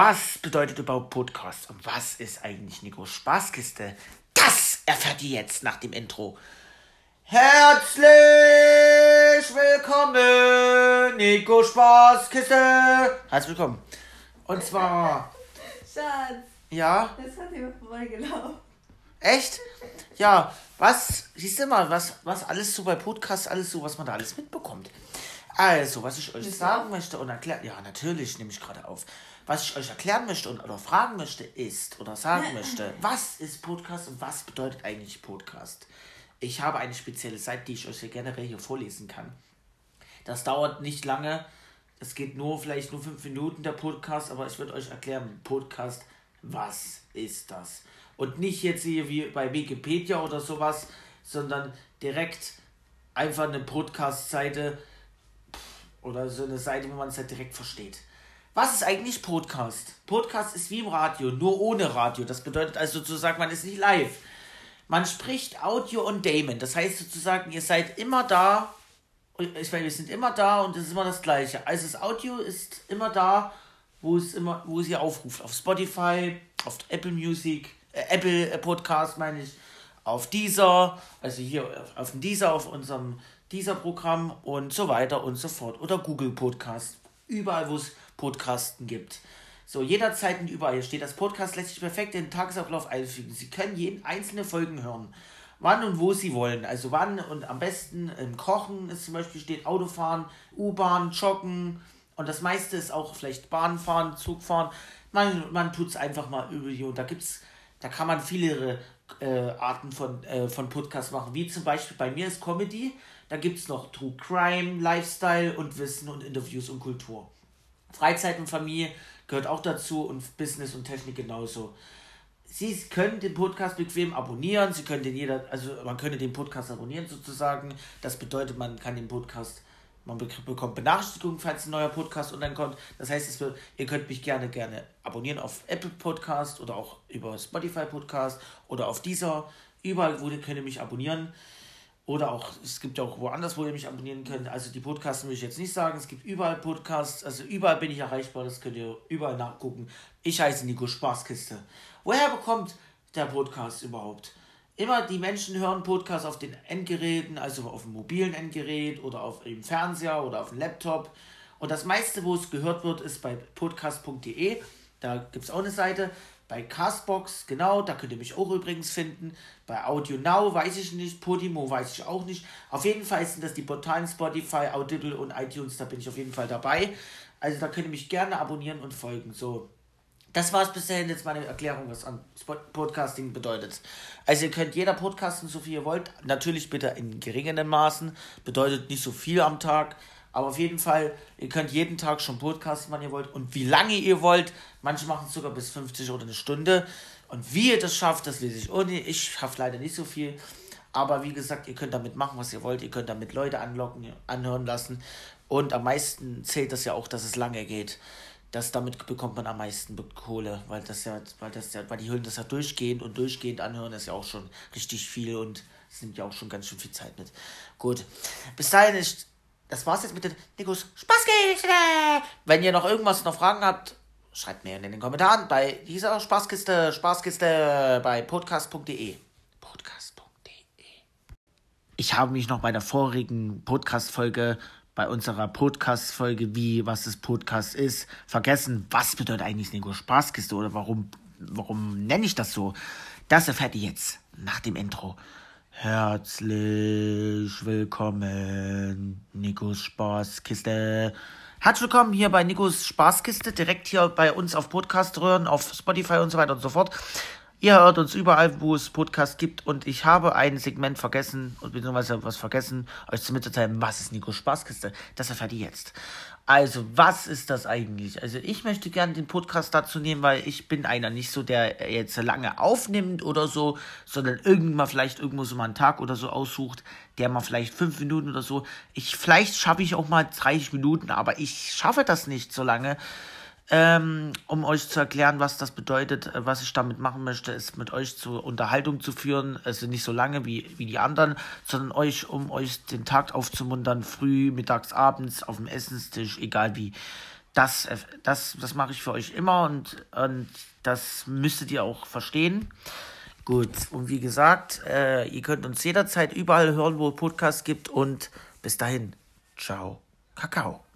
Was bedeutet überhaupt Podcast und was ist eigentlich Nikos Spaßkiste? Das erfährt ihr jetzt nach dem Intro. Herzlich willkommen, Nico Spaßkiste. Herzlich willkommen. Und zwar. Schatz. Ja? Das hat jemand vorbeigelaufen. Echt? Ja, was, siehst du mal, was, was alles so bei Podcasts, alles so, was man da alles mitbekommt. Also, was ich euch sagen möchte und erklären, ja, natürlich nehme ich gerade auf. Was ich euch erklären möchte und oder fragen möchte ist oder sagen möchte, was ist Podcast und was bedeutet eigentlich Podcast? Ich habe eine spezielle Seite, die ich euch hier generell hier vorlesen kann. Das dauert nicht lange. Es geht nur vielleicht nur fünf Minuten der Podcast, aber ich würde euch erklären, Podcast, was ist das? Und nicht jetzt hier wie bei Wikipedia oder sowas, sondern direkt einfach eine Podcast-Seite oder so eine Seite, wo man es halt direkt versteht. Was ist eigentlich Podcast? Podcast ist wie im Radio, nur ohne Radio. Das bedeutet also sozusagen, man ist nicht live. Man spricht Audio und Damon. Das heißt sozusagen, ihr seid immer da. Ich meine, wir sind immer da und es ist immer das Gleiche. Also das Audio ist immer da, wo es immer, wo es ihr aufruft. Auf Spotify, auf Apple Music, äh, Apple äh, Podcast meine ich, auf Deezer, also hier auf- auf Deezer, auf unserem Deezer-Programm und so weiter und so fort. Oder Google Podcast. Überall, wo es Podcasten gibt. So, jederzeit und überall. Hier steht, das Podcast lässt sich perfekt in den Tagesablauf einfügen. Sie können jeden einzelne Folgen hören. Wann und wo Sie wollen. Also wann und am besten im Kochen ist zum Beispiel steht Autofahren, U-Bahn, Joggen und das meiste ist auch vielleicht Bahnfahren, Zugfahren. Man, man tut es einfach mal über hier und da gibt's, da kann man viele äh, Arten von, äh, von Podcasts machen. Wie zum Beispiel bei mir ist Comedy, da gibt es noch True Crime, Lifestyle und Wissen und Interviews und Kultur. Freizeit und Familie gehört auch dazu und Business und Technik genauso. Sie können den Podcast bequem abonnieren. Sie können den jeder, also man könnte den Podcast abonnieren sozusagen. Das bedeutet, man kann den Podcast, man bek- bekommt Benachrichtigungen, falls ein neuer Podcast online kommt. Das heißt, wird, ihr könnt mich gerne, gerne abonnieren auf Apple Podcast oder auch über Spotify Podcast oder auf dieser. Überall, wo ihr könnt ihr mich abonnieren. Oder auch, es gibt ja auch woanders, wo ihr mich abonnieren könnt. Also die Podcasts will ich jetzt nicht sagen. Es gibt überall Podcasts, also überall bin ich erreichbar. Das könnt ihr überall nachgucken. Ich heiße Nico Spaßkiste. Woher bekommt der Podcast überhaupt? Immer die Menschen hören Podcasts auf den Endgeräten, also auf dem mobilen Endgerät oder auf dem Fernseher oder auf dem Laptop. Und das meiste, wo es gehört wird, ist bei podcast.de. Da gibt es auch eine Seite. Bei Castbox, genau, da könnt ihr mich auch übrigens finden. Bei Audio Now weiß ich nicht, Podimo weiß ich auch nicht. Auf jeden Fall sind das die Portalen Spotify, Audible und iTunes, da bin ich auf jeden Fall dabei. Also da könnt ihr mich gerne abonnieren und folgen. So, das war es bisher jetzt meine Erklärung, was an Podcasting bedeutet. Also ihr könnt jeder podcasten, so viel ihr wollt. Natürlich bitte in geringeren Maßen. Bedeutet nicht so viel am Tag. Aber auf jeden Fall, ihr könnt jeden Tag schon podcasten, wann ihr wollt. Und wie lange ihr wollt. Manche machen es sogar bis 50 oder eine Stunde. Und wie ihr das schafft, das lese ich ohne. Ich schaffe leider nicht so viel. Aber wie gesagt, ihr könnt damit machen, was ihr wollt. Ihr könnt damit Leute anlocken, anhören lassen. Und am meisten zählt das ja auch, dass es lange geht. Das, damit bekommt man am meisten Kohle, weil das ja, weil das ja, weil die Hören das ja durchgehend und durchgehend anhören, ist ja auch schon richtig viel und nimmt ja auch schon ganz schön viel Zeit mit. Gut. Bis dahin ist. Das war's jetzt mit den Nikos Spaßkiste. Wenn ihr noch irgendwas noch Fragen habt, schreibt mir in den Kommentaren bei dieser Spaßkiste, Spaßkiste bei podcast.de. Podcast.de. Ich habe mich noch bei der vorigen Podcast-Folge, bei unserer Podcast-Folge, wie, was das Podcast ist, vergessen. Was bedeutet eigentlich Nico Spaßkiste oder warum, warum nenne ich das so? Das erfährt ihr jetzt nach dem Intro. Herzlich willkommen, Nikos Spaßkiste. Herzlich willkommen hier bei Nikos Spaßkiste, direkt hier bei uns auf Podcast röhren, auf Spotify und so weiter und so fort. Ihr hört uns überall, wo es Podcasts gibt und ich habe ein Segment vergessen, beziehungsweise was vergessen, euch zu mitzuteilen, was ist Nikos Spaßkiste? Das erfahrt ihr jetzt. Also, was ist das eigentlich? Also, ich möchte gerne den Podcast dazu nehmen, weil ich bin einer nicht so, der jetzt lange aufnimmt oder so, sondern irgendwann vielleicht irgendwo so mal einen Tag oder so aussucht, der mal vielleicht fünf Minuten oder so. Ich, vielleicht schaffe ich auch mal 30 Minuten, aber ich schaffe das nicht so lange. Ähm, um euch zu erklären, was das bedeutet, äh, was ich damit machen möchte, ist mit euch zur Unterhaltung zu führen. Also nicht so lange wie, wie die anderen, sondern euch, um euch den Tag aufzumuntern, früh, mittags, abends, auf dem Essenstisch, egal wie. das, äh, das, das mache ich für euch immer und, und das müsstet ihr auch verstehen. Gut, und wie gesagt, äh, ihr könnt uns jederzeit überall hören, wo es Podcasts gibt und bis dahin, ciao, Kakao.